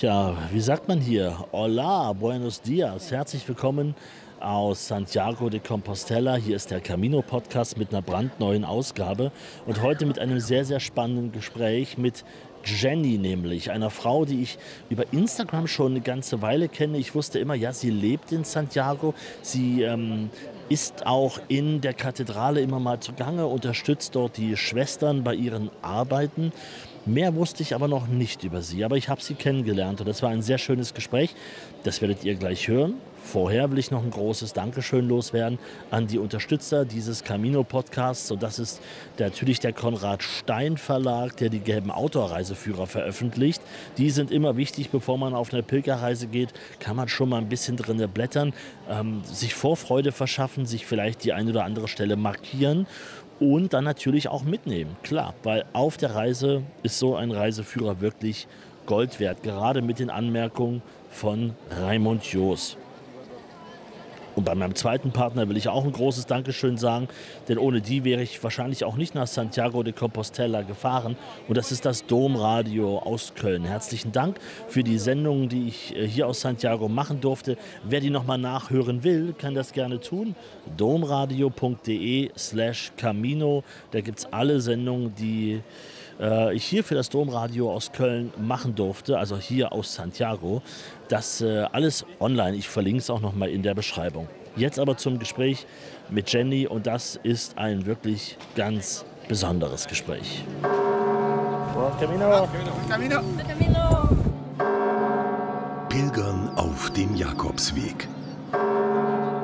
Tja, wie sagt man hier? Hola, buenos dias. Herzlich willkommen aus Santiago de Compostela. Hier ist der Camino Podcast mit einer brandneuen Ausgabe und heute mit einem sehr, sehr spannenden Gespräch mit Jenny nämlich, einer Frau, die ich über Instagram schon eine ganze Weile kenne. Ich wusste immer, ja, sie lebt in Santiago. Sie ähm, ist auch in der Kathedrale immer mal zugange, unterstützt dort die Schwestern bei ihren Arbeiten. Mehr wusste ich aber noch nicht über sie, aber ich habe sie kennengelernt und das war ein sehr schönes Gespräch. Das werdet ihr gleich hören. Vorher will ich noch ein großes Dankeschön loswerden an die Unterstützer dieses Camino-Podcasts. Und das ist natürlich der Konrad Stein Verlag, der die gelben Outdoor-Reiseführer veröffentlicht. Die sind immer wichtig, bevor man auf eine Pilgerreise geht, kann man schon mal ein bisschen drin blättern, ähm, sich Vorfreude verschaffen, sich vielleicht die eine oder andere Stelle markieren und dann natürlich auch mitnehmen. Klar, weil auf der Reise ist so ein Reiseführer wirklich Gold wert, gerade mit den Anmerkungen von Raimund Joos. Und bei meinem zweiten Partner will ich auch ein großes Dankeschön sagen, denn ohne die wäre ich wahrscheinlich auch nicht nach Santiago de Compostela gefahren. Und das ist das Domradio aus Köln. Herzlichen Dank für die Sendungen, die ich äh, hier aus Santiago machen durfte. Wer die nochmal nachhören will, kann das gerne tun. domradio.de slash Camino. Da gibt es alle Sendungen, die äh, ich hier für das Domradio aus Köln machen durfte, also hier aus Santiago. Das äh, alles online. Ich verlinke es auch nochmal in der Beschreibung. Jetzt aber zum Gespräch mit Jenny und das ist ein wirklich ganz besonderes Gespräch. Buen Camino. Camino. Camino. Pilgern auf dem Jakobsweg.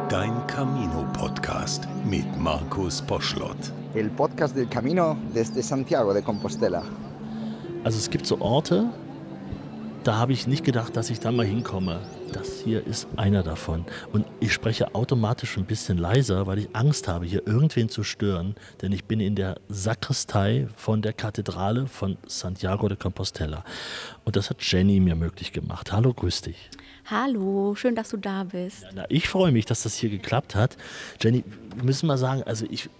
Dein Camino-Podcast mit Markus Poschlott. El podcast del Camino desde Santiago de Compostela. Also es gibt so Orte, da habe ich nicht gedacht, dass ich da mal hinkomme. Das hier ist einer davon. Und ich spreche automatisch ein bisschen leiser, weil ich Angst habe, hier irgendwen zu stören. Denn ich bin in der Sakristei von der Kathedrale von Santiago de Compostela. Und das hat Jenny mir möglich gemacht. Hallo, grüß dich. Hallo, schön, dass du da bist. Ja, na, ich freue mich, dass das hier geklappt hat. Jenny, wir müssen mal sagen, also ich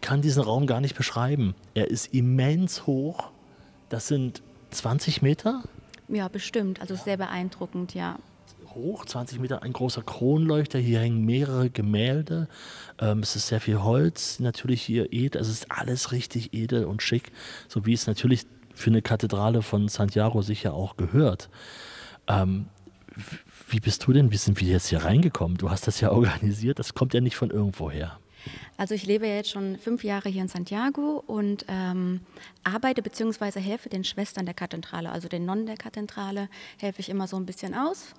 kann diesen Raum gar nicht beschreiben. Er ist immens hoch. Das sind 20 Meter. Ja, bestimmt. Also sehr beeindruckend, ja. Hoch, 20 Meter, ein großer Kronleuchter. Hier hängen mehrere Gemälde. Ähm, es ist sehr viel Holz, natürlich hier edel. Also es ist alles richtig edel und schick, so wie es natürlich für eine Kathedrale von Santiago sicher auch gehört. Ähm, wie bist du denn, wie sind wir jetzt hier reingekommen? Du hast das ja organisiert, das kommt ja nicht von irgendwoher. Also ich lebe jetzt schon fünf Jahre hier in Santiago und ähm, arbeite bzw. helfe den Schwestern der Kathedrale, also den Nonnen der Kathedrale, helfe ich immer so ein bisschen aus.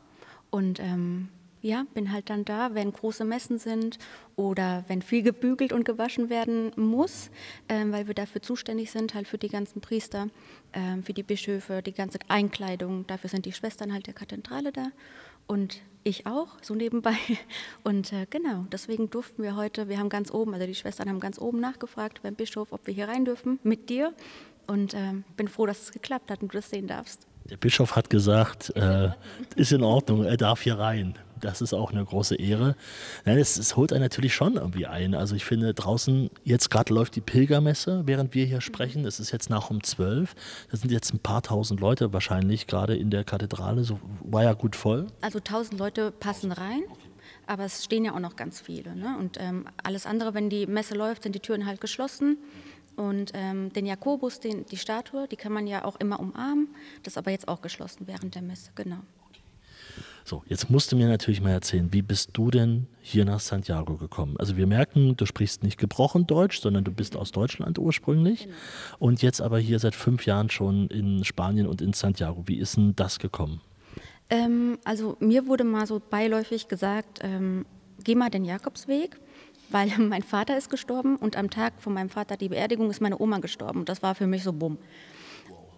Und ähm, ja, bin halt dann da, wenn große Messen sind oder wenn viel gebügelt und gewaschen werden muss, ähm, weil wir dafür zuständig sind, halt für die ganzen Priester, ähm, für die Bischöfe, die ganze Einkleidung. Dafür sind die Schwestern halt der Kathedrale da und ich auch, so nebenbei. Und äh, genau, deswegen durften wir heute, wir haben ganz oben, also die Schwestern haben ganz oben nachgefragt beim Bischof, ob wir hier rein dürfen mit dir. Und äh, bin froh, dass es geklappt hat und du das sehen darfst. Der Bischof hat gesagt, äh, ist in Ordnung, er darf hier rein das ist auch eine große Ehre. Nein, es, es, holt einen natürlich schon irgendwie ein. Also ich finde draußen, jetzt gerade läuft die Pilgermesse, während wir hier sprechen. Es ist jetzt nach um zwölf. Da sind jetzt ein paar tausend Leute wahrscheinlich gerade in der Kathedrale. So war ja gut voll. Also tausend Leute passen rein. Aber es stehen ja auch noch ganz viele. Ne? Und ähm, alles andere, wenn die Messe läuft, sind die Türen halt geschlossen. Und ähm, den Jakobus, den, die Statue, die kann man ja auch immer umarmen. Das ist aber jetzt auch geschlossen während der Messe, genau. So, jetzt musst du mir natürlich mal erzählen, wie bist du denn hier nach Santiago gekommen? Also wir merken, du sprichst nicht gebrochen Deutsch, sondern du bist aus Deutschland ursprünglich genau. und jetzt aber hier seit fünf Jahren schon in Spanien und in Santiago. Wie ist denn das gekommen? Ähm, also mir wurde mal so beiläufig gesagt, ähm, geh mal den Jakobsweg, weil mein Vater ist gestorben und am Tag von meinem Vater die Beerdigung ist meine Oma gestorben. Und das war für mich so bumm.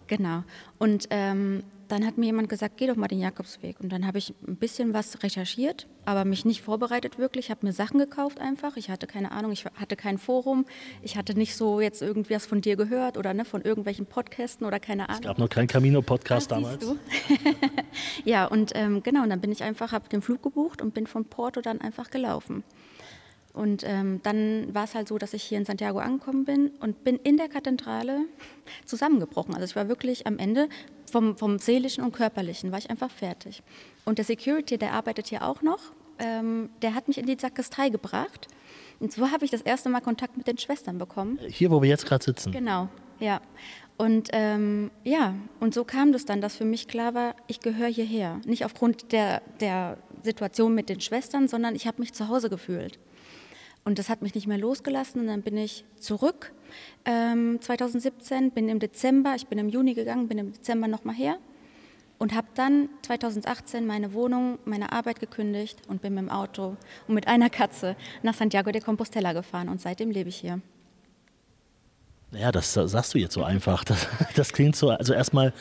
Genau. Und ähm, dann hat mir jemand gesagt, geh doch mal den Jakobsweg. Und dann habe ich ein bisschen was recherchiert, aber mich nicht vorbereitet wirklich. Ich habe mir Sachen gekauft einfach. Ich hatte keine Ahnung, ich hatte kein Forum. Ich hatte nicht so jetzt irgendwas von dir gehört oder ne, von irgendwelchen Podcasten oder keine Ahnung. Es gab noch keinen Camino-Podcast ah, damals. ja, und ähm, genau, und dann bin ich einfach, habe den Flug gebucht und bin von Porto dann einfach gelaufen. Und ähm, dann war es halt so, dass ich hier in Santiago angekommen bin und bin in der Kathedrale zusammengebrochen. Also ich war wirklich am Ende vom, vom seelischen und körperlichen war ich einfach fertig. Und der Security, der arbeitet hier auch noch, ähm, der hat mich in die Sakristei gebracht. Und so habe ich das erste Mal Kontakt mit den Schwestern bekommen. Hier, wo wir jetzt gerade sitzen. Genau, ja. Und ähm, ja, und so kam das dann, dass für mich klar war, ich gehöre hierher. Nicht aufgrund der, der Situation mit den Schwestern, sondern ich habe mich zu Hause gefühlt. Und das hat mich nicht mehr losgelassen und dann bin ich zurück ähm, 2017, bin im Dezember, ich bin im Juni gegangen, bin im Dezember nochmal her und habe dann 2018 meine Wohnung, meine Arbeit gekündigt und bin mit dem Auto und mit einer Katze nach Santiago de Compostela gefahren und seitdem lebe ich hier. Ja, das sagst du jetzt so einfach. Das, das klingt so, also erstmal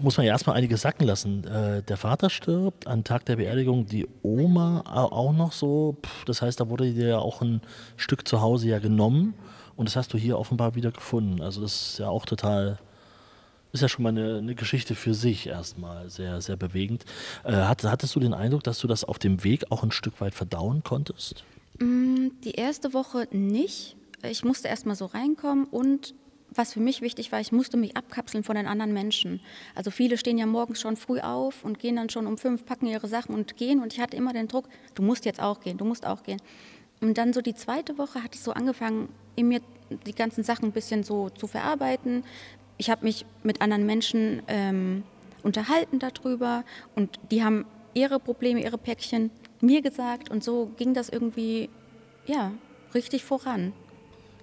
muss man ja erstmal einiges sacken lassen. Äh, der Vater stirbt, am Tag der Beerdigung die Oma auch noch so. Das heißt, da wurde dir ja auch ein Stück zu Hause ja genommen und das hast du hier offenbar wieder gefunden. Also das ist ja auch total, ist ja schon mal eine, eine Geschichte für sich erstmal, sehr, sehr bewegend. Äh, hattest du den Eindruck, dass du das auf dem Weg auch ein Stück weit verdauen konntest? Mm, die erste Woche nicht ich musste erstmal so reinkommen und was für mich wichtig war, ich musste mich abkapseln von den anderen Menschen. Also viele stehen ja morgens schon früh auf und gehen dann schon um fünf, packen ihre Sachen und gehen. Und ich hatte immer den Druck, du musst jetzt auch gehen, du musst auch gehen. Und dann so die zweite Woche hat es so angefangen, in mir die ganzen Sachen ein bisschen so zu verarbeiten. Ich habe mich mit anderen Menschen ähm, unterhalten darüber und die haben ihre Probleme, ihre Päckchen mir gesagt und so ging das irgendwie, ja, richtig voran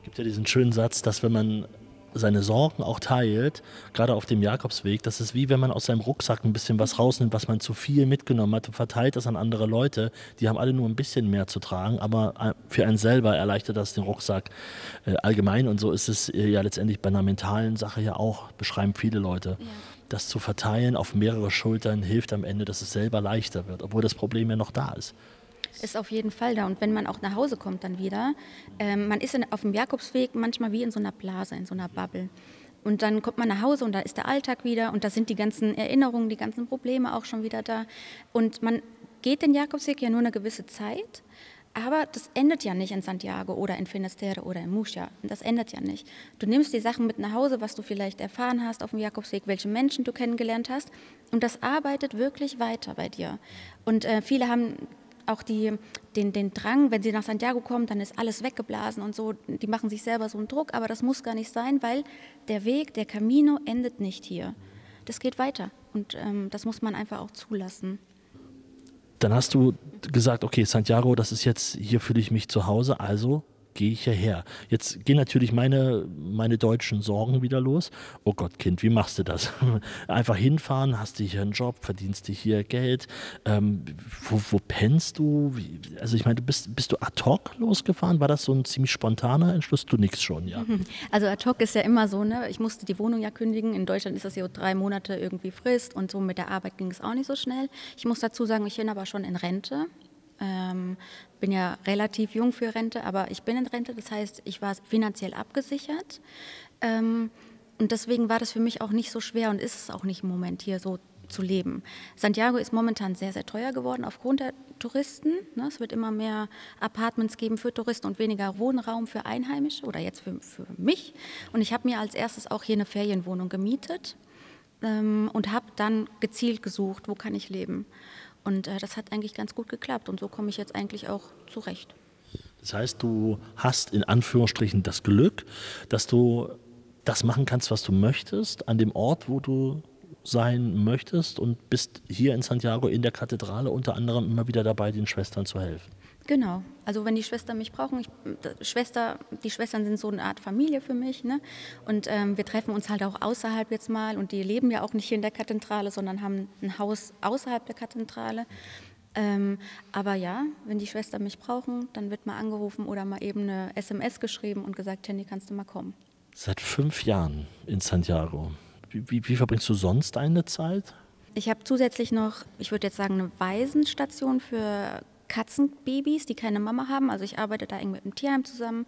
gibt ja diesen schönen Satz, dass wenn man seine Sorgen auch teilt, gerade auf dem Jakobsweg, das ist wie wenn man aus seinem Rucksack ein bisschen was rausnimmt, was man zu viel mitgenommen hat und verteilt das an andere Leute. Die haben alle nur ein bisschen mehr zu tragen, aber äh, für einen selber erleichtert das den Rucksack äh, allgemein. Und so ist es äh, ja letztendlich bei einer mentalen Sache ja auch, beschreiben viele Leute. Ja. Das zu verteilen auf mehrere Schultern hilft am Ende, dass es selber leichter wird, obwohl das Problem ja noch da ist ist auf jeden Fall da. Und wenn man auch nach Hause kommt dann wieder, ähm, man ist in, auf dem Jakobsweg manchmal wie in so einer Blase, in so einer Bubble. Und dann kommt man nach Hause und da ist der Alltag wieder und da sind die ganzen Erinnerungen, die ganzen Probleme auch schon wieder da. Und man geht den Jakobsweg ja nur eine gewisse Zeit, aber das endet ja nicht in Santiago oder in Finisterre oder in Muscia. Das endet ja nicht. Du nimmst die Sachen mit nach Hause, was du vielleicht erfahren hast auf dem Jakobsweg, welche Menschen du kennengelernt hast. Und das arbeitet wirklich weiter bei dir. Und äh, viele haben auch die, den, den Drang, wenn sie nach Santiago kommen, dann ist alles weggeblasen und so. Die machen sich selber so einen Druck, aber das muss gar nicht sein, weil der Weg, der Camino endet nicht hier. Das geht weiter und ähm, das muss man einfach auch zulassen. Dann hast du gesagt, okay, Santiago, das ist jetzt, hier fühle ich mich zu Hause, also gehe ich hierher. Jetzt gehen natürlich meine, meine deutschen Sorgen wieder los. Oh Gott, Kind, wie machst du das? Einfach hinfahren, hast du hier einen Job, verdienst du hier Geld. Ähm, wo, wo pennst du? Wie, also ich meine, bist, bist du ad hoc losgefahren? War das so ein ziemlich spontaner Entschluss? Du nix schon, ja. Also ad hoc ist ja immer so, ne? Ich musste die Wohnung ja kündigen. In Deutschland ist das ja drei Monate irgendwie Frist und so mit der Arbeit ging es auch nicht so schnell. Ich muss dazu sagen, ich bin aber schon in Rente. Ähm, bin ja relativ jung für Rente, aber ich bin in Rente, das heißt, ich war finanziell abgesichert. Ähm, und deswegen war das für mich auch nicht so schwer und ist es auch nicht im Moment hier so zu leben. Santiago ist momentan sehr, sehr teuer geworden aufgrund der Touristen. Ne? Es wird immer mehr Apartments geben für Touristen und weniger Wohnraum für Einheimische oder jetzt für, für mich. Und ich habe mir als erstes auch hier eine Ferienwohnung gemietet ähm, und habe dann gezielt gesucht, wo kann ich leben. Und äh, das hat eigentlich ganz gut geklappt und so komme ich jetzt eigentlich auch zurecht. Das heißt, du hast in Anführungsstrichen das Glück, dass du das machen kannst, was du möchtest, an dem Ort, wo du sein möchtest und bist hier in Santiago in der Kathedrale unter anderem immer wieder dabei, den Schwestern zu helfen. Genau. Also wenn die Schwestern mich brauchen, ich, Schwester, die Schwestern sind so eine Art Familie für mich. Ne? Und ähm, wir treffen uns halt auch außerhalb jetzt mal. Und die leben ja auch nicht hier in der Kathedrale, sondern haben ein Haus außerhalb der Kathedrale. Ähm, aber ja, wenn die Schwestern mich brauchen, dann wird mal angerufen oder mal eben eine SMS geschrieben und gesagt, Jenny, kannst du mal kommen. Seit fünf Jahren in Santiago. Wie, wie, wie verbringst du sonst deine Zeit? Ich habe zusätzlich noch, ich würde jetzt sagen, eine Waisenstation für Katzenbabys, die keine Mama haben. Also ich arbeite da eng mit dem Tierheim zusammen,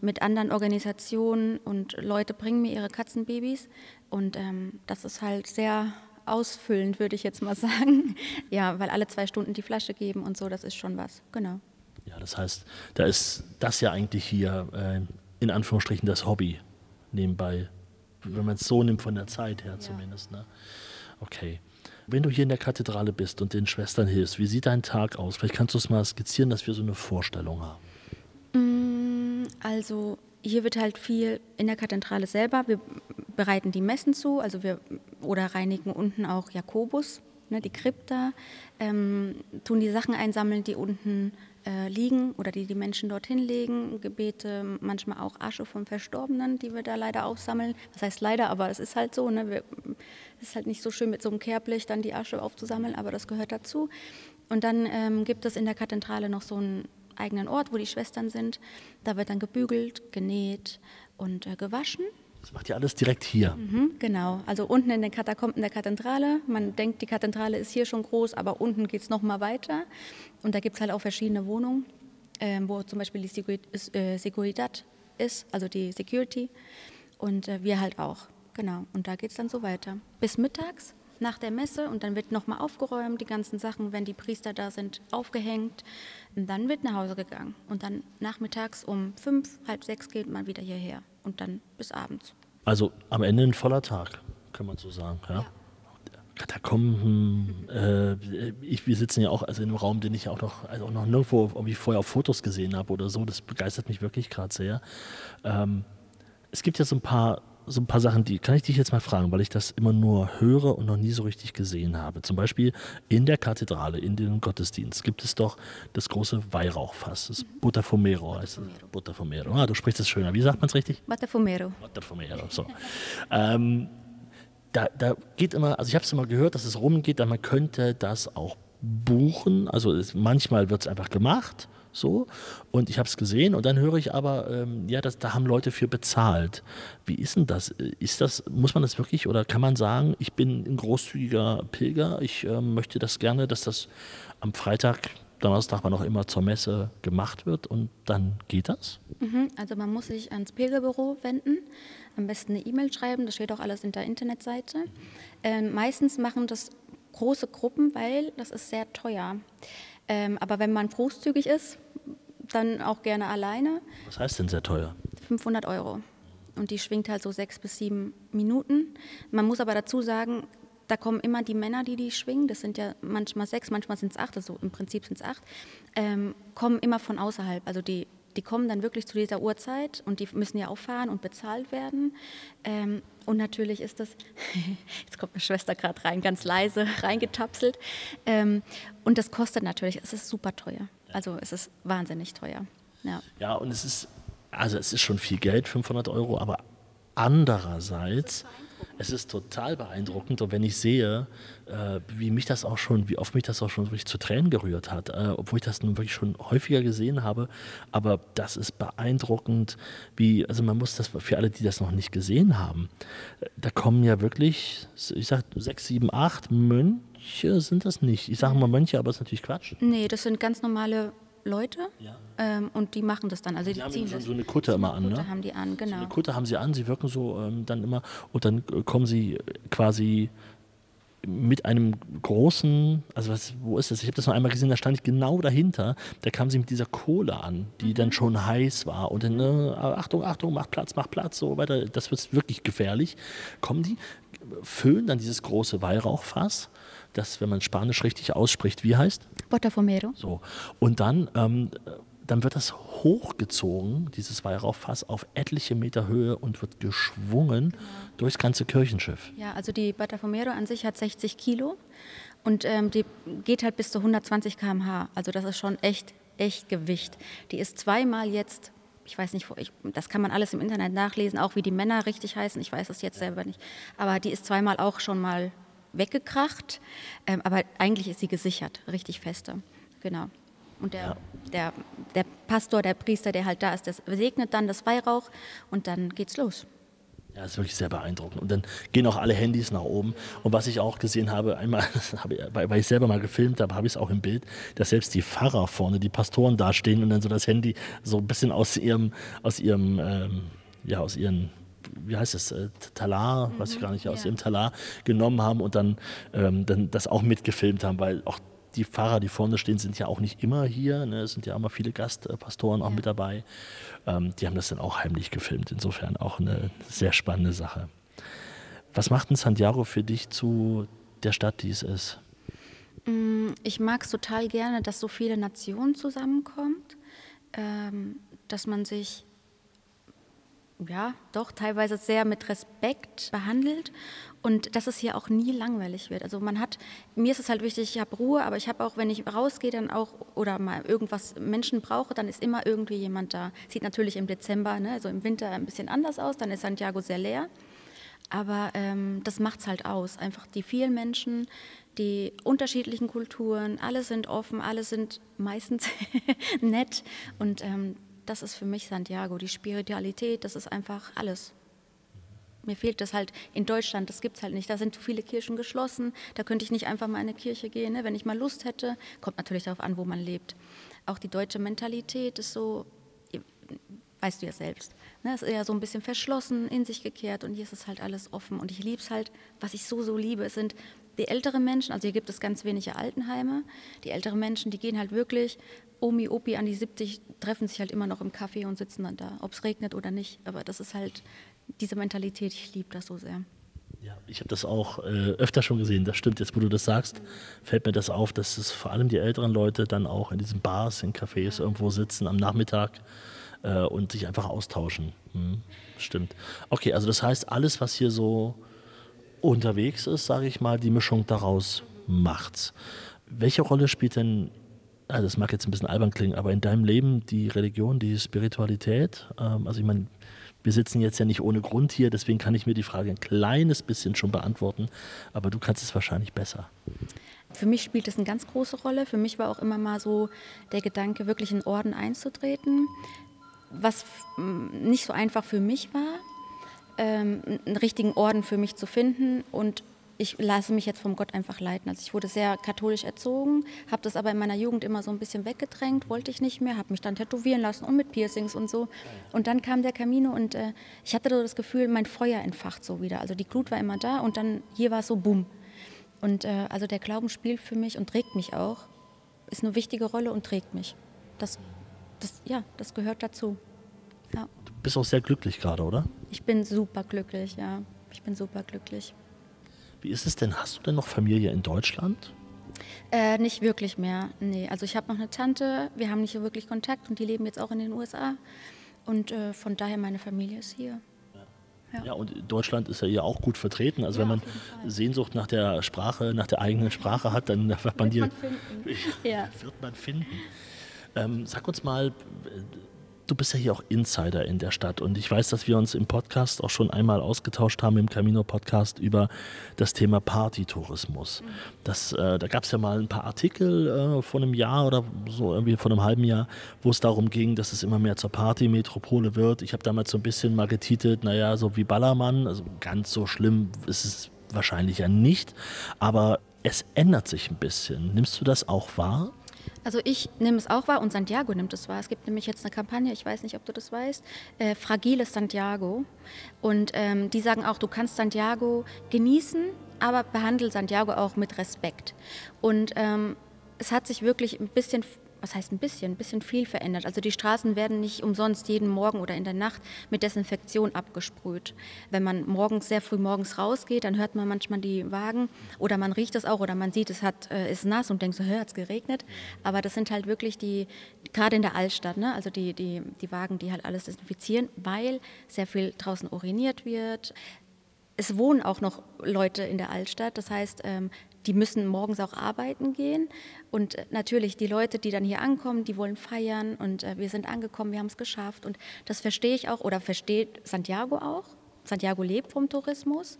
mit anderen Organisationen und Leute bringen mir ihre Katzenbabys. Und ähm, das ist halt sehr ausfüllend, würde ich jetzt mal sagen. Ja, weil alle zwei Stunden die Flasche geben und so, das ist schon was. Genau. Ja, das heißt, da ist das ja eigentlich hier äh, in Anführungsstrichen das Hobby nebenbei wenn man es so nimmt von der Zeit her zumindest. Ne? Okay. Wenn du hier in der Kathedrale bist und den Schwestern hilfst, wie sieht dein Tag aus? Vielleicht kannst du es mal skizzieren, dass wir so eine Vorstellung haben. Mm, also hier wird halt viel in der Kathedrale selber. Wir bereiten die Messen zu, also wir oder reinigen unten auch Jakobus, ne, die Krypta, ähm, tun die Sachen einsammeln, die unten äh, liegen oder die die Menschen dorthin legen. Gebete, manchmal auch Asche von Verstorbenen, die wir da leider aufsammeln. Das heißt leider, aber es ist halt so. Ne? es ist halt nicht so schön mit so einem Kehrblech dann die Asche aufzusammeln, aber das gehört dazu. Und dann ähm, gibt es in der Kathedrale noch so einen eigenen Ort, wo die Schwestern sind. Da wird dann gebügelt, genäht und äh, gewaschen. Das macht ihr alles direkt hier. Mhm, genau. Also unten in den Katakomben der Kathedrale. Man denkt, die Kathedrale ist hier schon groß, aber unten geht es noch mal weiter. Und da gibt es halt auch verschiedene Wohnungen, äh, wo zum Beispiel die äh, Seguridad ist, also die Security. Und äh, wir halt auch. Genau. Und da geht es dann so weiter. Bis mittags nach der Messe und dann wird nochmal aufgeräumt, die ganzen Sachen, wenn die Priester da sind, aufgehängt. Und dann wird nach Hause gegangen. Und dann nachmittags um fünf, halb sechs geht man wieder hierher und dann bis abends. Also am Ende ein voller Tag, kann man so sagen. Ja. ja. Katakomben, äh, ich, wir sitzen ja auch also in einem Raum, den ich auch noch, also auch noch nirgendwo irgendwie vorher auf Fotos gesehen habe oder so. Das begeistert mich wirklich gerade sehr. Ähm, es gibt ja so ein paar so ein paar Sachen, die kann ich dich jetzt mal fragen, weil ich das immer nur höre und noch nie so richtig gesehen habe. Zum Beispiel in der Kathedrale, in dem Gottesdienst, gibt es doch das große Weihrauchfass. Das Butterfumero heißt es. Butterfumero. Ah, du sprichst es schöner. Wie sagt man es richtig? Butterfumero. Butterfumero, so. ähm, da, da geht immer, also ich habe es immer gehört, dass es rumgeht, dass man könnte das auch buchen. Also es, manchmal wird es einfach gemacht so. Und ich habe es gesehen und dann höre ich aber, ähm, ja, das, da haben Leute für bezahlt. Wie ist denn das? Ist das, muss man das wirklich oder kann man sagen, ich bin ein großzügiger Pilger, ich äh, möchte das gerne, dass das am Freitag, Donnerstag, wann auch immer zur Messe gemacht wird und dann geht das? Mhm, also man muss sich ans Pilgerbüro wenden, am besten eine E-Mail schreiben, das steht auch alles in der Internetseite. Ähm, meistens machen das große Gruppen, weil das ist sehr teuer. Ähm, aber wenn man großzügig ist, dann auch gerne alleine. Was heißt denn sehr teuer? 500 Euro. Und die schwingt halt so sechs bis sieben Minuten. Man muss aber dazu sagen, da kommen immer die Männer, die die schwingen, das sind ja manchmal sechs, manchmal sind es acht, also im Prinzip sind es acht, ähm, kommen immer von außerhalb. Also die, die kommen dann wirklich zu dieser Uhrzeit und die müssen ja auch fahren und bezahlt werden. Ähm, und natürlich ist das, jetzt kommt eine Schwester gerade rein, ganz leise reingetapselt. Ähm, und das kostet natürlich, es ist super teuer. Also es ist wahnsinnig teuer. Ja, ja und es ist, also es ist schon viel Geld, 500 Euro, aber andererseits es ist total beeindruckend und wenn ich sehe, äh, wie mich das auch schon, wie oft mich das auch schon wirklich zu Tränen gerührt hat, äh, obwohl ich das nun wirklich schon häufiger gesehen habe, aber das ist beeindruckend, wie, also man muss das für alle, die das noch nicht gesehen haben, äh, da kommen ja wirklich, ich sag sechs, sieben, acht Mönche sind das nicht. Ich sage mal Mönche, aber das ist natürlich Quatsch. Nee, das sind ganz normale Leute ja. ähm, und die machen das dann. Also die, die haben ziehen so, so eine Kutte immer an, Kutte ne? haben die an, genau. So eine Kutte haben sie an, sie wirken so ähm, dann immer und dann äh, kommen sie quasi mit einem großen, also was, wo ist das? Ich habe das noch einmal gesehen, da stand ich genau dahinter. Da kam sie mit dieser Kohle an, die mhm. dann schon heiß war. Und dann, äh, Achtung, Achtung, mach Platz, mach Platz, so weiter. Das wird wirklich gefährlich. Kommen die, füllen dann dieses große Weihrauchfass das, wenn man Spanisch richtig ausspricht, wie heißt? Botafumeiro. So. Und dann, ähm, dann wird das hochgezogen, dieses Weihrauchfass, auf etliche Meter Höhe und wird geschwungen genau. durchs ganze Kirchenschiff. Ja, also die Botafumeiro an sich hat 60 Kilo und ähm, die geht halt bis zu 120 km/h. Also das ist schon echt, echt Gewicht. Die ist zweimal jetzt ich weiß nicht, ich, das kann man alles im Internet nachlesen, auch wie die Männer richtig heißen, ich weiß das jetzt selber nicht. Aber die ist zweimal auch schon mal weggekracht, ähm, aber eigentlich ist sie gesichert, richtig feste. Genau. Und der, ja. der, der Pastor, der Priester, der halt da ist, der segnet dann das Weihrauch und dann geht's los. Ja, das ist wirklich sehr beeindruckend. Und dann gehen auch alle Handys nach oben. Und was ich auch gesehen habe, einmal, weil ich selber mal gefilmt habe, habe ich es auch im Bild, dass selbst die Pfarrer vorne, die Pastoren dastehen und dann so das Handy so ein bisschen aus ihrem, aus ihrem, ähm, ja, aus ihren wie heißt es, äh, Talar, mhm, weiß ich gar nicht, aus ja. dem Talar genommen haben und dann, ähm, dann das auch mitgefilmt haben, weil auch die Fahrer, die vorne stehen, sind ja auch nicht immer hier. Ne? Es sind ja immer viele Gastpastoren auch ja. mit dabei. Ähm, die haben das dann auch heimlich gefilmt. Insofern auch eine sehr spannende Sache. Was macht denn Santiago für dich zu der Stadt, die es ist? Mm, ich mag es total gerne, dass so viele Nationen zusammenkommt, ähm, dass man sich ja doch teilweise sehr mit Respekt behandelt und dass es hier auch nie langweilig wird. Also man hat, mir ist es halt wichtig, ich habe Ruhe, aber ich habe auch, wenn ich rausgehe, dann auch oder mal irgendwas Menschen brauche, dann ist immer irgendwie jemand da. Sieht natürlich im Dezember, ne, also im Winter ein bisschen anders aus, dann ist Santiago sehr leer. Aber ähm, das es halt aus. Einfach die vielen Menschen, die unterschiedlichen Kulturen, alle sind offen, alle sind meistens nett. Und ähm, das ist für mich Santiago. Die Spiritualität, das ist einfach alles. Mir fehlt das halt in Deutschland, das gibt es halt nicht. Da sind zu viele Kirchen geschlossen, da könnte ich nicht einfach mal in eine Kirche gehen, ne? wenn ich mal Lust hätte. Kommt natürlich darauf an, wo man lebt. Auch die deutsche Mentalität ist so, weißt du ja selbst. Ne, ist eher so ein bisschen verschlossen, in sich gekehrt und hier ist es halt alles offen. Und ich liebe es halt, was ich so, so liebe, sind die älteren Menschen, also hier gibt es ganz wenige Altenheime. Die älteren Menschen, die gehen halt wirklich, Omi, Opi an die 70, treffen sich halt immer noch im Café und sitzen dann da, ob es regnet oder nicht. Aber das ist halt diese Mentalität, ich liebe das so sehr. Ja, ich habe das auch äh, öfter schon gesehen. Das stimmt. Jetzt, wo du das sagst, fällt mir das auf, dass es vor allem die älteren Leute dann auch in diesen Bars, in Cafés irgendwo sitzen am Nachmittag äh, und sich einfach austauschen. Hm, stimmt. Okay, also das heißt, alles, was hier so unterwegs ist, sage ich mal, die Mischung daraus macht's. Welche Rolle spielt denn, also das mag jetzt ein bisschen albern klingen, aber in deinem Leben die Religion, die Spiritualität? Ähm, also ich meine, wir sitzen jetzt ja nicht ohne Grund hier, deswegen kann ich mir die Frage ein kleines bisschen schon beantworten, aber du kannst es wahrscheinlich besser. Für mich spielt es eine ganz große Rolle. Für mich war auch immer mal so der Gedanke, wirklich in Orden einzutreten was nicht so einfach für mich war, ähm, einen richtigen Orden für mich zu finden. Und ich lasse mich jetzt vom Gott einfach leiten. Also ich wurde sehr katholisch erzogen, habe das aber in meiner Jugend immer so ein bisschen weggedrängt, wollte ich nicht mehr, habe mich dann tätowieren lassen und mit Piercings und so. Und dann kam der Camino und äh, ich hatte so das Gefühl, mein Feuer entfacht so wieder. Also die Glut war immer da und dann hier war es so bumm. Und äh, also der Glauben spielt für mich und trägt mich auch, ist eine wichtige Rolle und trägt mich. Das das, ja, das gehört dazu. Ja. Du bist auch sehr glücklich gerade, oder? Ich bin super glücklich, ja. Ich bin super glücklich. Wie ist es denn? Hast du denn noch Familie in Deutschland? Äh, nicht wirklich mehr, nee. Also ich habe noch eine Tante, wir haben nicht wirklich Kontakt und die leben jetzt auch in den USA. Und äh, von daher, meine Familie ist hier. Ja. ja. und Deutschland ist ja hier auch gut vertreten. Also ja, wenn man Sehnsucht nach der Sprache, nach der eigenen Sprache hat, dann wird man, wird man finden. Ja. wird man finden. Ähm, sag uns mal, du bist ja hier auch Insider in der Stadt und ich weiß, dass wir uns im Podcast auch schon einmal ausgetauscht haben, im Camino-Podcast, über das Thema Partytourismus. Das, äh, da gab es ja mal ein paar Artikel äh, vor einem Jahr oder so irgendwie vor einem halben Jahr, wo es darum ging, dass es immer mehr zur Partymetropole wird. Ich habe damals so ein bisschen mal getitelt, naja, so wie Ballermann, also ganz so schlimm ist es wahrscheinlich ja nicht, aber es ändert sich ein bisschen. Nimmst du das auch wahr? Also ich nehme es auch wahr und Santiago nimmt es wahr. Es gibt nämlich jetzt eine Kampagne, ich weiß nicht, ob du das weißt, äh, Fragiles Santiago. Und ähm, die sagen auch, du kannst Santiago genießen, aber behandle Santiago auch mit Respekt. Und ähm, es hat sich wirklich ein bisschen was heißt ein bisschen, ein bisschen viel verändert. Also die Straßen werden nicht umsonst jeden Morgen oder in der Nacht mit Desinfektion abgesprüht. Wenn man morgens sehr früh morgens rausgeht, dann hört man manchmal die Wagen oder man riecht es auch oder man sieht, es hat, äh, ist nass und denkt so, hat es geregnet. Aber das sind halt wirklich die, gerade in der Altstadt, ne? also die, die, die Wagen, die halt alles desinfizieren, weil sehr viel draußen uriniert wird. Es wohnen auch noch Leute in der Altstadt, das heißt, ähm, die müssen morgens auch arbeiten gehen. Und äh, natürlich die Leute, die dann hier ankommen, die wollen feiern und äh, wir sind angekommen, wir haben es geschafft. Und das verstehe ich auch oder versteht Santiago auch. Santiago lebt vom Tourismus.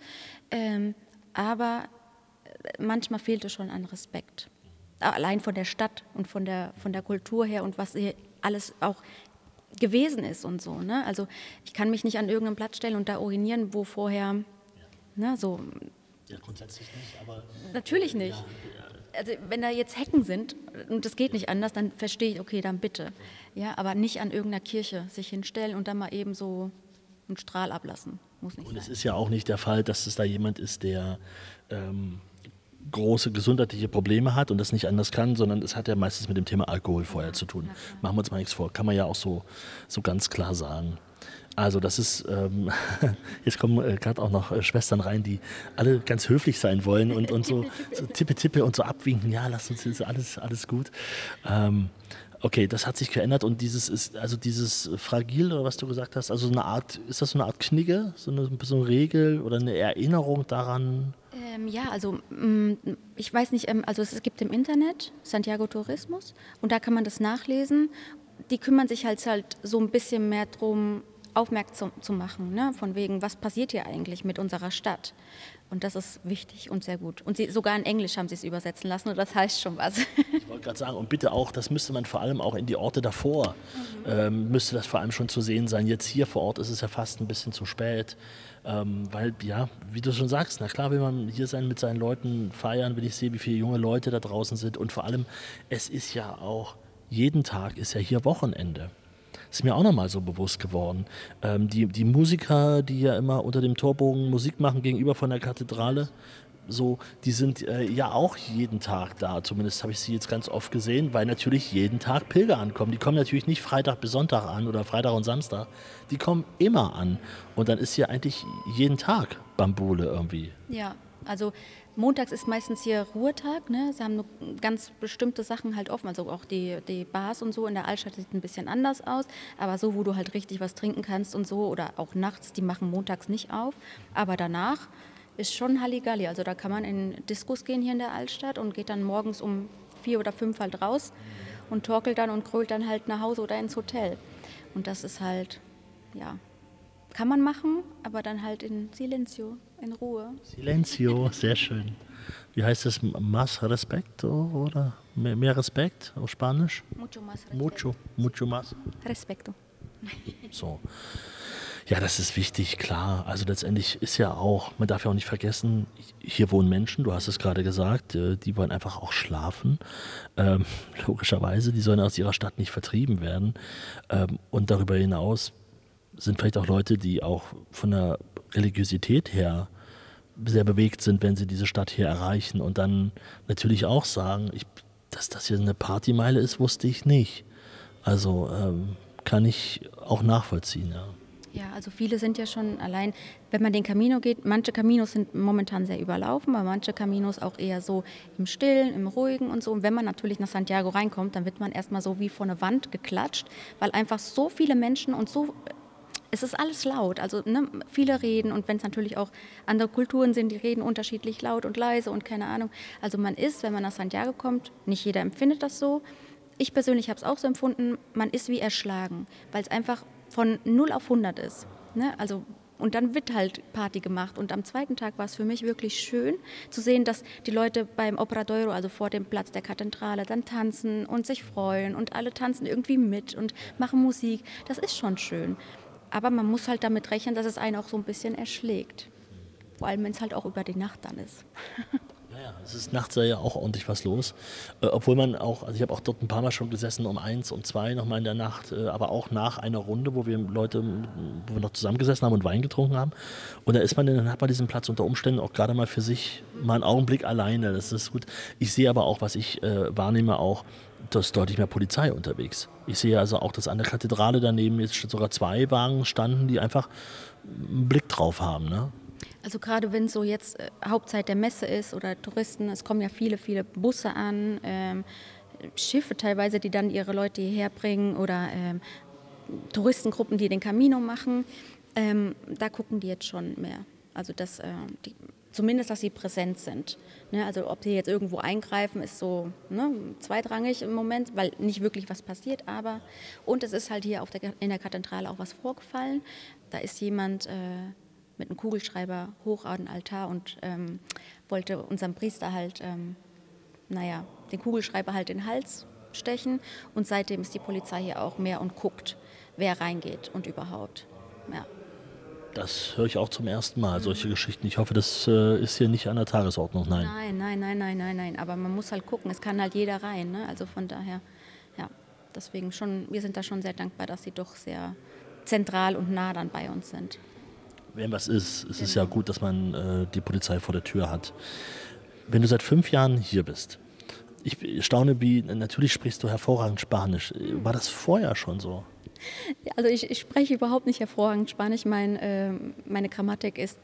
Ähm, aber äh, manchmal fehlt es schon an Respekt. Allein von der Stadt und von der, von der Kultur her und was hier alles auch gewesen ist und so. Ne? Also ich kann mich nicht an irgendeinen Platz stellen und da urinieren, wo vorher ne, so ja, grundsätzlich nicht, aber. Natürlich nicht. Ja, also, wenn da jetzt Hecken sind und das geht nicht anders, dann verstehe ich, okay, dann bitte. Ja, aber nicht an irgendeiner Kirche sich hinstellen und dann mal eben so einen Strahl ablassen. Muss nicht und sein. es ist ja auch nicht der Fall, dass es da jemand ist, der. Ähm, große gesundheitliche Probleme hat und das nicht anders kann, sondern es hat ja meistens mit dem Thema Alkohol vorher zu tun. Machen wir uns mal nichts vor, kann man ja auch so, so ganz klar sagen. Also das ist, ähm, jetzt kommen äh, gerade auch noch äh, Schwestern rein, die alle ganz höflich sein wollen und, und so, so tippe, tippe und so abwinken, ja, lass uns jetzt alles, alles gut. Ähm, okay, das hat sich geändert und dieses ist, also dieses Fragil oder was du gesagt hast, also eine Art, ist das so eine Art Knigge, so eine, so eine Regel oder eine Erinnerung daran? Ähm, ja, also mm, ich weiß nicht, ähm, also es gibt im Internet Santiago Tourismus und da kann man das nachlesen. Die kümmern sich halt, halt so ein bisschen mehr drum, aufmerksam zu machen, ne? von wegen, was passiert hier eigentlich mit unserer Stadt? Und das ist wichtig und sehr gut. Und sie, sogar in Englisch haben sie es übersetzen lassen und das heißt schon was. Ich wollte gerade sagen, und bitte auch, das müsste man vor allem auch in die Orte davor, mhm. ähm, müsste das vor allem schon zu sehen sein. Jetzt hier vor Ort ist es ja fast ein bisschen zu spät. Ähm, weil, ja, wie du schon sagst, na klar will man hier sein mit seinen Leuten feiern, wenn ich sehe, wie viele junge Leute da draußen sind. Und vor allem, es ist ja auch, jeden Tag ist ja hier Wochenende ist mir auch nochmal so bewusst geworden. Ähm, die, die Musiker, die ja immer unter dem Torbogen Musik machen gegenüber von der Kathedrale, so, die sind äh, ja auch jeden Tag da. Zumindest habe ich sie jetzt ganz oft gesehen, weil natürlich jeden Tag Pilger ankommen. Die kommen natürlich nicht Freitag bis Sonntag an oder Freitag und Samstag. Die kommen immer an. Und dann ist hier eigentlich jeden Tag Bambule irgendwie. Ja, also montags ist meistens hier Ruhetag. Ne? Sie haben nur ganz bestimmte Sachen halt offen. Also auch die, die Bars und so in der Altstadt sieht ein bisschen anders aus. Aber so, wo du halt richtig was trinken kannst und so oder auch nachts, die machen montags nicht auf. Aber danach ist schon Halligalli. Also da kann man in Diskos gehen hier in der Altstadt und geht dann morgens um vier oder fünf halt raus und torkelt dann und krölt dann halt nach Hause oder ins Hotel. Und das ist halt, ja, kann man machen, aber dann halt in Silencio, in Ruhe. Silencio, sehr schön. Wie heißt das? Más respeto oder mehr Respekt auf Spanisch? Mucho más respeto. Mucho, mucho más. Respecto. So. Ja, das ist wichtig, klar. Also letztendlich ist ja auch, man darf ja auch nicht vergessen, hier wohnen Menschen, du hast es gerade gesagt, äh, die wollen einfach auch schlafen. Ähm, logischerweise, die sollen aus ihrer Stadt nicht vertrieben werden. Ähm, und darüber hinaus sind vielleicht auch Leute, die auch von der Religiosität her sehr bewegt sind, wenn sie diese Stadt hier erreichen und dann natürlich auch sagen, ich, dass das hier eine Partymeile ist, wusste ich nicht. Also ähm, kann ich auch nachvollziehen, ja. Ja, also viele sind ja schon allein, wenn man den Camino geht, manche Caminos sind momentan sehr überlaufen, aber manche Caminos auch eher so im Stillen, im Ruhigen und so. Und wenn man natürlich nach Santiago reinkommt, dann wird man erstmal so wie vor eine Wand geklatscht, weil einfach so viele Menschen und so es ist alles laut. Also ne, viele reden und wenn es natürlich auch andere Kulturen sind, die reden unterschiedlich laut und leise und keine Ahnung. Also man ist, wenn man nach Santiago kommt, nicht jeder empfindet das so. Ich persönlich habe es auch so empfunden, man ist wie erschlagen, weil es einfach von 0 auf 100 ist. Ne? Also und dann wird halt Party gemacht. Und am zweiten Tag war es für mich wirklich schön zu sehen, dass die Leute beim Operadoiro, also vor dem Platz der Kathedrale, dann tanzen und sich freuen und alle tanzen irgendwie mit und machen Musik. Das ist schon schön. Aber man muss halt damit rechnen, dass es einen auch so ein bisschen erschlägt. Vor allem, wenn es halt auch über die Nacht dann ist. Ja, es ist nachts ja auch ordentlich was los. Äh, obwohl man auch, also ich habe auch dort ein paar Mal schon gesessen, um eins, um zwei nochmal in der Nacht, äh, aber auch nach einer Runde, wo wir Leute, wo wir noch zusammengesessen haben und Wein getrunken haben. Und da ist man, dann hat man diesen Platz unter Umständen auch gerade mal für sich mal einen Augenblick alleine. Das ist gut. Ich sehe aber auch, was ich äh, wahrnehme, auch, da ist deutlich mehr Polizei unterwegs. Ich sehe also auch, dass an der Kathedrale daneben jetzt sogar zwei Wagen standen, die einfach einen Blick drauf haben. Ne? Also gerade wenn so jetzt äh, Hauptzeit der Messe ist oder Touristen, es kommen ja viele, viele Busse an, ähm, Schiffe teilweise, die dann ihre Leute hierher bringen oder ähm, Touristengruppen, die den Camino machen, ähm, da gucken die jetzt schon mehr. Also dass äh, die, zumindest, dass sie präsent sind. Ne? Also ob sie jetzt irgendwo eingreifen, ist so ne, zweitrangig im Moment, weil nicht wirklich was passiert. Aber und es ist halt hier der, in der Kathedrale auch was vorgefallen. Da ist jemand äh, mit einem Kugelschreiber hoch an den Altar und ähm, wollte unserem Priester halt, ähm, naja, den Kugelschreiber halt in den Hals stechen. Und seitdem ist die Polizei hier auch mehr und guckt, wer reingeht und überhaupt. Ja. Das höre ich auch zum ersten Mal, solche mhm. Geschichten. Ich hoffe, das äh, ist hier nicht an der Tagesordnung. Nein. Nein, nein, nein, nein, nein, nein. Aber man muss halt gucken, es kann halt jeder rein. Ne? Also von daher, ja, deswegen schon, wir sind da schon sehr dankbar, dass sie doch sehr zentral und nah dann bei uns sind wenn was ist, es ist ja gut, dass man äh, die Polizei vor der Tür hat. Wenn du seit fünf Jahren hier bist, ich staune, wie natürlich sprichst du hervorragend Spanisch. War das vorher schon so? Also ich, ich spreche überhaupt nicht hervorragend Spanisch. Mein, äh, meine Grammatik ist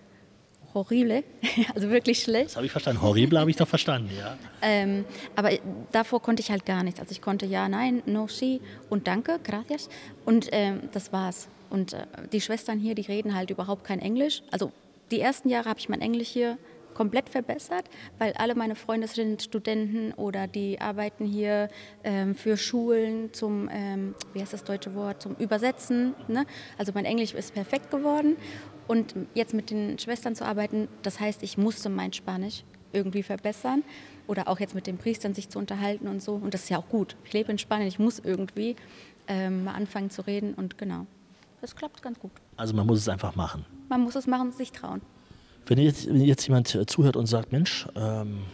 horrible, also wirklich schlecht. Das habe ich verstanden. Horrible habe ich doch verstanden, ja. Ähm, aber davor konnte ich halt gar nichts. Also ich konnte ja, nein, no, sí und danke, gracias. Und ähm, das war's. Und äh, die Schwestern hier, die reden halt überhaupt kein Englisch. Also die ersten Jahre habe ich mein Englisch hier komplett verbessert, weil alle meine Freunde sind Studenten oder die arbeiten hier ähm, für Schulen zum, ähm, wie heißt das deutsche Wort, zum Übersetzen. Ne? Also mein Englisch ist perfekt geworden und jetzt mit den Schwestern zu arbeiten, das heißt, ich musste mein Spanisch irgendwie verbessern oder auch jetzt mit den Priestern sich zu unterhalten und so. Und das ist ja auch gut. Ich lebe in Spanien, ich muss irgendwie ähm, mal anfangen zu reden und genau. Das klappt ganz gut. Also man muss es einfach machen. Man muss es machen und sich trauen. Wenn jetzt, wenn jetzt jemand äh, zuhört und sagt, Mensch, ähm,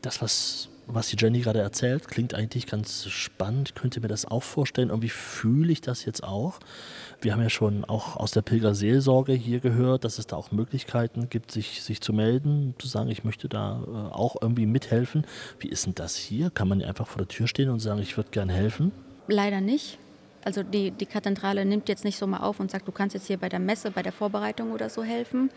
das, was, was die Jenny gerade erzählt, klingt eigentlich ganz spannend, könnte mir das auch vorstellen. Irgendwie fühle ich das jetzt auch. Wir haben ja schon auch aus der Pilgerseelsorge hier gehört, dass es da auch Möglichkeiten gibt, sich, sich zu melden, zu sagen, ich möchte da äh, auch irgendwie mithelfen. Wie ist denn das hier? Kann man einfach vor der Tür stehen und sagen, ich würde gerne helfen? Leider nicht. Also die, die Kathedrale nimmt jetzt nicht so mal auf und sagt, du kannst jetzt hier bei der Messe, bei der Vorbereitung oder so helfen.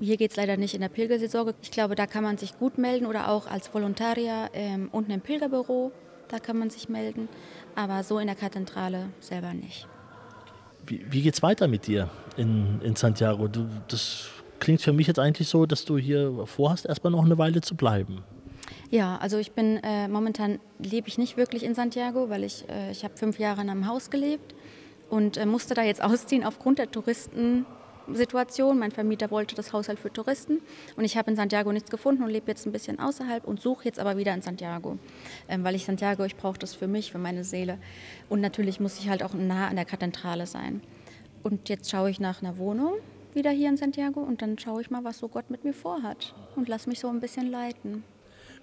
Hier geht es leider nicht in der Pilgerseelsorge. Ich glaube, da kann man sich gut melden oder auch als Volontarier ähm, unten im Pilgerbüro, da kann man sich melden. Aber so in der Kathedrale selber nicht. Wie, wie geht es weiter mit dir in, in Santiago? Du, das klingt für mich jetzt eigentlich so, dass du hier vorhast, erstmal noch eine Weile zu bleiben. Ja, also ich bin äh, momentan lebe ich nicht wirklich in Santiago, weil ich äh, ich habe fünf Jahre in einem Haus gelebt und äh, musste da jetzt ausziehen aufgrund der Touristensituation. Mein Vermieter wollte das Haus halt für Touristen und ich habe in Santiago nichts gefunden und lebe jetzt ein bisschen außerhalb und suche jetzt aber wieder in Santiago, ähm, weil ich Santiago, ich brauche das für mich, für meine Seele und natürlich muss ich halt auch nah an der Kathedrale sein. Und jetzt schaue ich nach einer Wohnung wieder hier in Santiago und dann schaue ich mal, was so Gott mit mir vorhat und lass mich so ein bisschen leiten.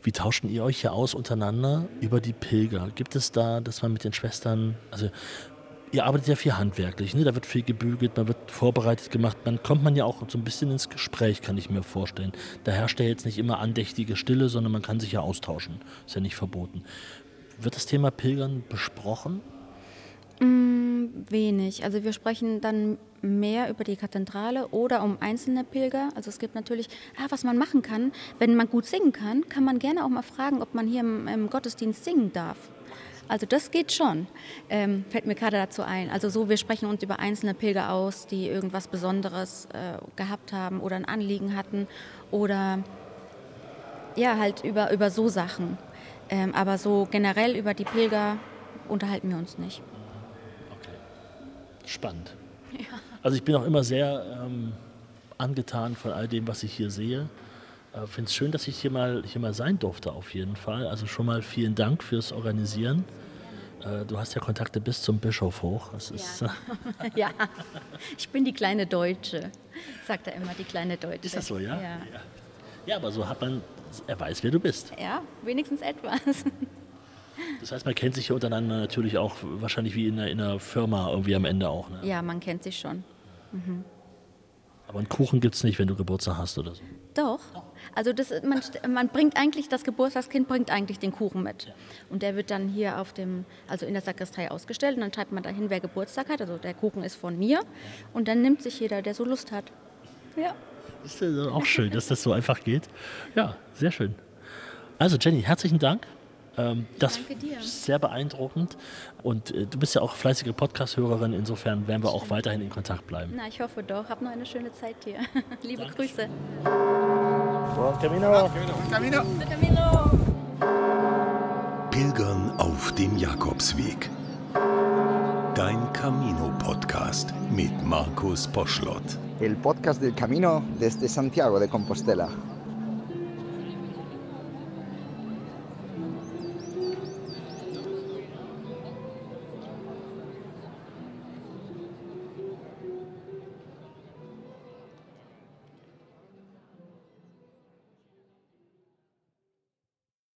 Wie tauschen ihr euch hier aus untereinander über die Pilger? Gibt es da, dass man mit den Schwestern, also ihr arbeitet ja viel handwerklich, ne? da wird viel gebügelt, man wird vorbereitet gemacht, dann kommt man ja auch so ein bisschen ins Gespräch, kann ich mir vorstellen. Da herrscht ja jetzt nicht immer andächtige Stille, sondern man kann sich ja austauschen. Ist ja nicht verboten. Wird das Thema Pilgern besprochen? Mm, wenig. Also wir sprechen dann mehr über die Kathedrale oder um einzelne Pilger. Also es gibt natürlich, ah, was man machen kann. Wenn man gut singen kann, kann man gerne auch mal fragen, ob man hier im, im Gottesdienst singen darf. Also das geht schon, ähm, fällt mir gerade dazu ein. Also so, wir sprechen uns über einzelne Pilger aus, die irgendwas Besonderes äh, gehabt haben oder ein Anliegen hatten oder ja, halt über, über so Sachen. Ähm, aber so generell über die Pilger unterhalten wir uns nicht. Spannend. Ja. Also ich bin auch immer sehr ähm, angetan von all dem, was ich hier sehe. Ich äh, finde es schön, dass ich hier mal, hier mal sein durfte, auf jeden Fall. Also schon mal vielen Dank fürs Organisieren. Äh, du hast ja Kontakte bis zum Bischof hoch. Das ist, ja. ja, ich bin die kleine Deutsche, sagt er immer, die kleine Deutsche. Ist das so, ja? Ja, ja aber so hat man, er weiß, wer du bist. Ja, wenigstens etwas. Das heißt, man kennt sich hier untereinander natürlich auch wahrscheinlich wie in einer, in einer Firma irgendwie am Ende auch. Ne? Ja, man kennt sich schon. Mhm. Aber einen Kuchen gibt es nicht, wenn du Geburtstag hast oder so. Doch. Also das, man, man, bringt eigentlich, das Geburtstagskind bringt eigentlich den Kuchen mit. Ja. Und der wird dann hier auf dem, also in der Sakristei ausgestellt und dann schreibt man dahin, wer Geburtstag hat. Also der Kuchen ist von mir. Und dann nimmt sich jeder, der so Lust hat. Ja. Ist auch schön, dass das so einfach geht. Ja, sehr schön. Also Jenny, herzlichen Dank. Ähm, das ist sehr beeindruckend. Und äh, du bist ja auch fleißige Podcast-Hörerin, insofern werden wir auch weiterhin in Kontakt bleiben. Na, ich hoffe doch. Hab noch eine schöne Zeit hier. Liebe Dankeschön. Grüße. Buen camino. Buen camino. Buen camino. Pilgern auf dem Jakobsweg. Dein Camino-Podcast mit Markus Poschlott. El podcast del camino desde Santiago de Compostela.